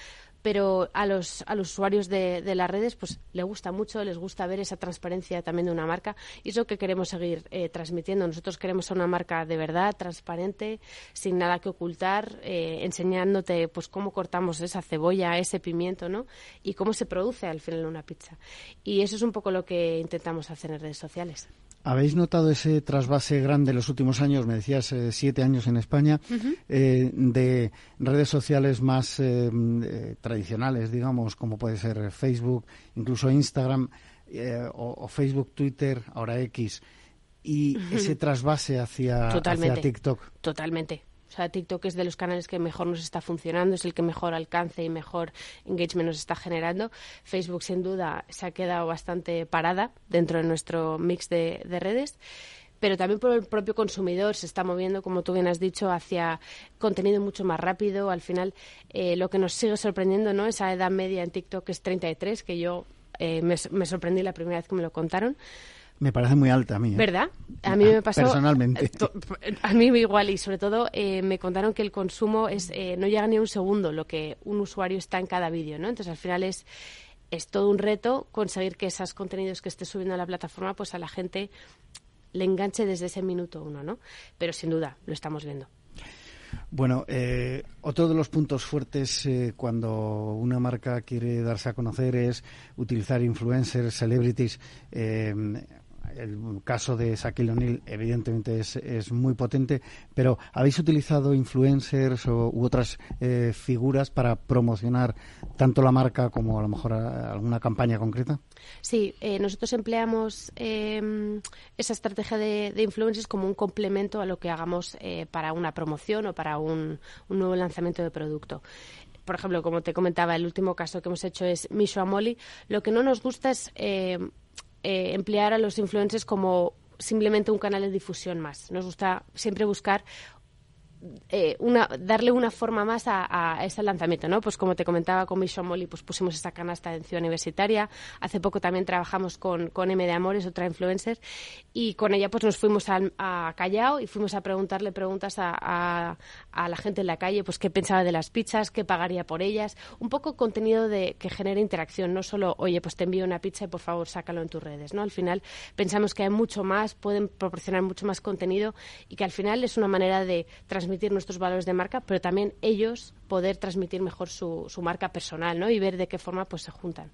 pero a los, a los usuarios de, las redes pues les gusta mucho, les gusta ver esa transparencia también de una marca y es lo que queremos seguir eh, transmitiendo. Nosotros queremos una marca de verdad, transparente, sin nada que ocultar, eh, enseñándote pues cómo cortamos esa cebolla, ese pimiento, ¿no? Y cómo se produce al final una pizza. Y eso es un poco lo que intentamos hacer en redes sociales. ¿Habéis notado ese trasvase grande en los últimos años, me decías eh, siete años en España, eh, de redes sociales más eh, tradicionales, digamos, como puede ser Facebook, incluso Instagram, o, Facebook, Twitter, ahora X, y ese trasvase hacia, hacia TikTok? Totalmente. O sea, TikTok es de los canales que mejor nos está funcionando, es el que mejor alcance y mejor engagement nos está generando. Facebook, sin duda, se ha quedado bastante parada dentro de nuestro mix de, redes pero también por el propio consumidor se está moviendo, como tú bien has dicho, hacia contenido mucho más rápido. Al final, eh, lo que nos sigue sorprendiendo, ¿no? Esa edad media en TikTok es 33, que yo eh, me, me, sorprendí la primera vez que me lo contaron. Me parece muy alta a mí. ¿eh? ¿Verdad? A mí me pasó. Personalmente. A mí igual, y sobre todo eh, me contaron que el consumo es eh, no llega ni a un segundo lo que un usuario está en cada vídeo, ¿no? Entonces al final es es todo un reto conseguir que esos contenidos que esté subiendo a la plataforma, pues a la gente le enganche desde ese minuto uno, ¿no? Pero sin duda, lo estamos viendo. Bueno, eh, otro de los puntos fuertes eh, cuando una marca quiere darse a conocer es utilizar influencers, celebrities. Eh, el caso de Shaquille O'Neal evidentemente es, muy potente, pero ¿habéis utilizado influencers o, u otras eh, figuras para promocionar tanto la marca como a lo mejor alguna campaña concreta? Sí, eh, nosotros empleamos em, esa estrategia de, influencers como un complemento a lo que hagamos eh, para una promoción o para un, nuevo lanzamiento de producto por ejemplo, como te comentaba, el último caso que hemos hecho es Misho Amoli. Lo que no nos gusta es eh, emplear a los influencers como simplemente un canal de difusión más. Nos gusta siempre buscar eh, una, darle una forma más a, ese lanzamiento, ¿no? Pues como te comentaba con Mission Molly, pues pusimos esa canasta de ciudad universitaria. Hace poco también trabajamos con, con M de Amores, otra influencer, y con ella pues nos fuimos a, Callao y fuimos a preguntarle preguntas a, la gente en la calle, pues qué pensaba de las pizzas, qué pagaría por ellas. Un poco contenido de que genere interacción, no solo, oye, pues te envío una pizza y por favor sácalo en tus redes, ¿no? Al final pensamos que hay mucho más, pueden proporcionar mucho más contenido y que al final es una manera de transmitir transmitir nuestros valores de marca, pero también ellos poder transmitir mejor su, su marca personal, ¿no? Y ver de qué forma pues se juntan.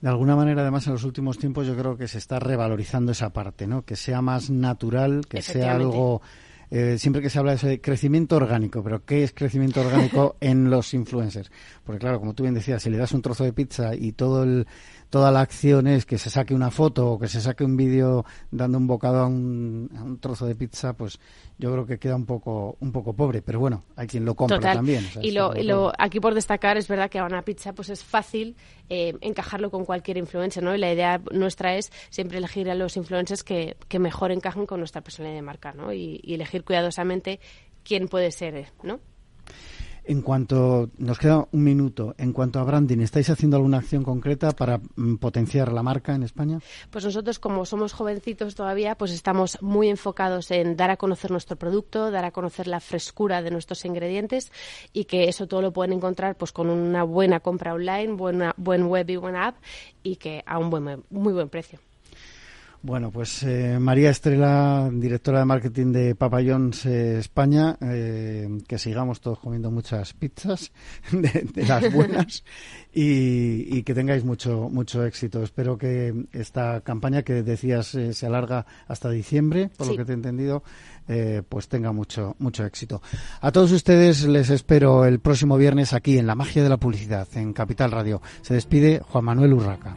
De alguna manera, además, en los últimos tiempos yo creo que se está revalorizando esa parte, ¿no? Que sea más natural, que sea algo... Eh, siempre que se habla de ese crecimiento orgánico, pero ¿qué es crecimiento orgánico (laughs) en los influencers? Porque claro, como tú bien decías, si le das un trozo de pizza y todo el toda la acción es que se saque una foto o que se saque un vídeo dando un bocado a un, trozo de pizza, pues yo creo que queda un poco un poco pobre. Pero bueno, hay quien lo compra también. y, lo, aquí por destacar es verdad que a una pizza pues es fácil eh, encajarlo con cualquier influencer, ¿no? Y la idea nuestra es siempre elegir a los influencers que, que mejor encajen con nuestra personalidad de marca, ¿no? Y, y elegir cuidadosamente quién puede ser, ¿no? En cuanto, nos queda un minuto, en cuanto a branding, ¿estáis haciendo alguna acción concreta para mm, potenciar la marca en España? Pues nosotros, como somos jovencitos todavía, pues estamos muy enfocados en dar a conocer nuestro producto, dar a conocer la frescura de nuestros ingredientes y que eso todo lo pueden encontrar pues con una buena compra online, buena, buen web y buena app y que a un buen, muy buen precio. Bueno, pues eh, María Estrella, directora de marketing de Papayons eh, España, eh, que sigamos todos comiendo muchas pizzas, (laughs) de, las (laughs) buenas, y, que tengáis mucho mucho éxito. Espero que esta campaña que decías se alarga hasta diciembre, por lo que te he entendido, pues tenga mucho mucho éxito. A todos ustedes les espero el próximo viernes aquí en La Magia de la Publicidad, en Capital Radio. Se despide Juan Manuel Urraca.